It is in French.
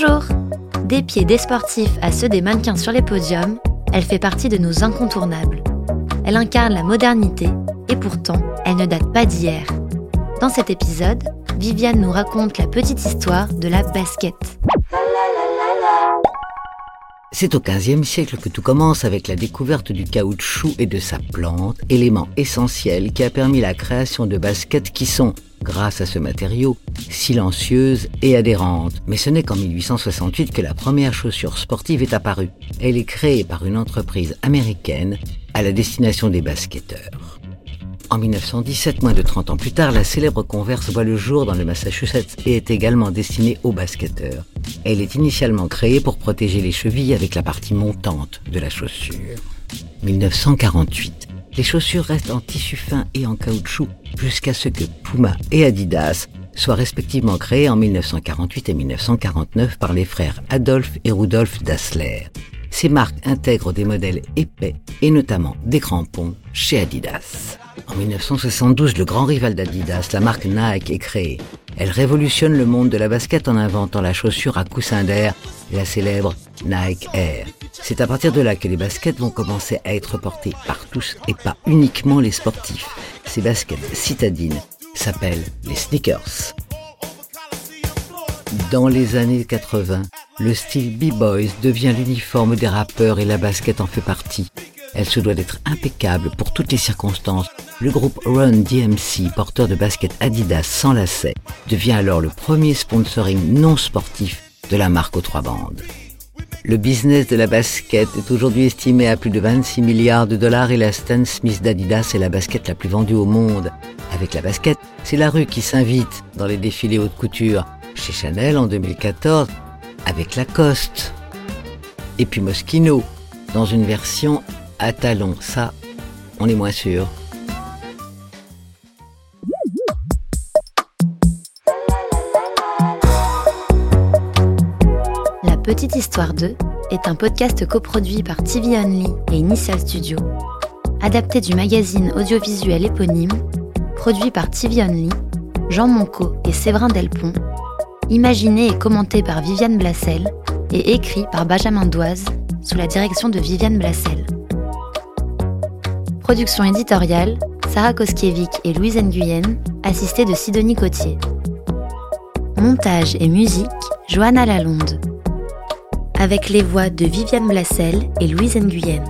Bonjour Des pieds des sportifs à ceux des mannequins sur les podiums, elle fait partie de nos incontournables. Elle incarne la modernité et pourtant, elle ne date pas d'hier. Dans cet épisode, Viviane nous raconte la petite histoire de la basket. C'est au XVe siècle que tout commence avec la découverte du caoutchouc et de sa plante, élément essentiel qui a permis la création de baskets qui sont, grâce à ce matériau, silencieuses et adhérentes. Mais ce n'est qu'en 1868 que la première chaussure sportive est apparue. Elle est créée par une entreprise américaine à la destination des basketteurs. En 1917, moins de 30 ans plus tard, la célèbre Converse voit le jour dans le Massachusetts et est également destinée aux basketteurs. Elle est initialement créée pour protéger les chevilles avec la partie montante de la chaussure. 1948. Les chaussures restent en tissu fin et en caoutchouc jusqu'à ce que Puma et Adidas soient respectivement créés en 1948 et 1949 par les frères Adolphe et Rudolf Dassler. Ces marques intègrent des modèles épais et notamment des crampons chez Adidas. En 1972, le grand rival d'Adidas, la marque Nike, est créée. Elle révolutionne le monde de la basket en inventant la chaussure à coussin d'air, la célèbre Nike Air. C'est à partir de là que les baskets vont commencer à être portées par tous et pas uniquement les sportifs. Ces baskets citadines s'appellent les sneakers. Dans les années 80, le style B-Boys devient l'uniforme des rappeurs et la basket en fait partie. Elle se doit d'être impeccable pour toutes les circonstances. Le groupe Run DMC, porteur de basket Adidas sans lacets, devient alors le premier sponsoring non sportif de la marque aux trois bandes. Le business de la basket est aujourd'hui estimé à plus de 26 milliards de dollars et la Stan Smith d'Adidas est la basket la plus vendue au monde. Avec la basket, c'est la rue qui s'invite dans les défilés haute couture. Chez Chanel en 2014, avec Lacoste. Et puis Moschino, dans une version à talons. Ça, on est moins sûr. La Petite Histoire 2 est un podcast coproduit par TV Only et Initial Studio, adapté du magazine audiovisuel éponyme, produit par TV Only, Jean Monco et Séverin Delpont, imaginé et commenté par Viviane Blassel et écrit par Benjamin Doise sous la direction de Viviane Blassel. Production éditoriale, Sarah Koskiewicz et Louise Nguyen, assistée de Sidonie Cotier. Montage et musique, Johanna Lalonde. Avec les voix de Viviane Blassel et Louise Nguyen.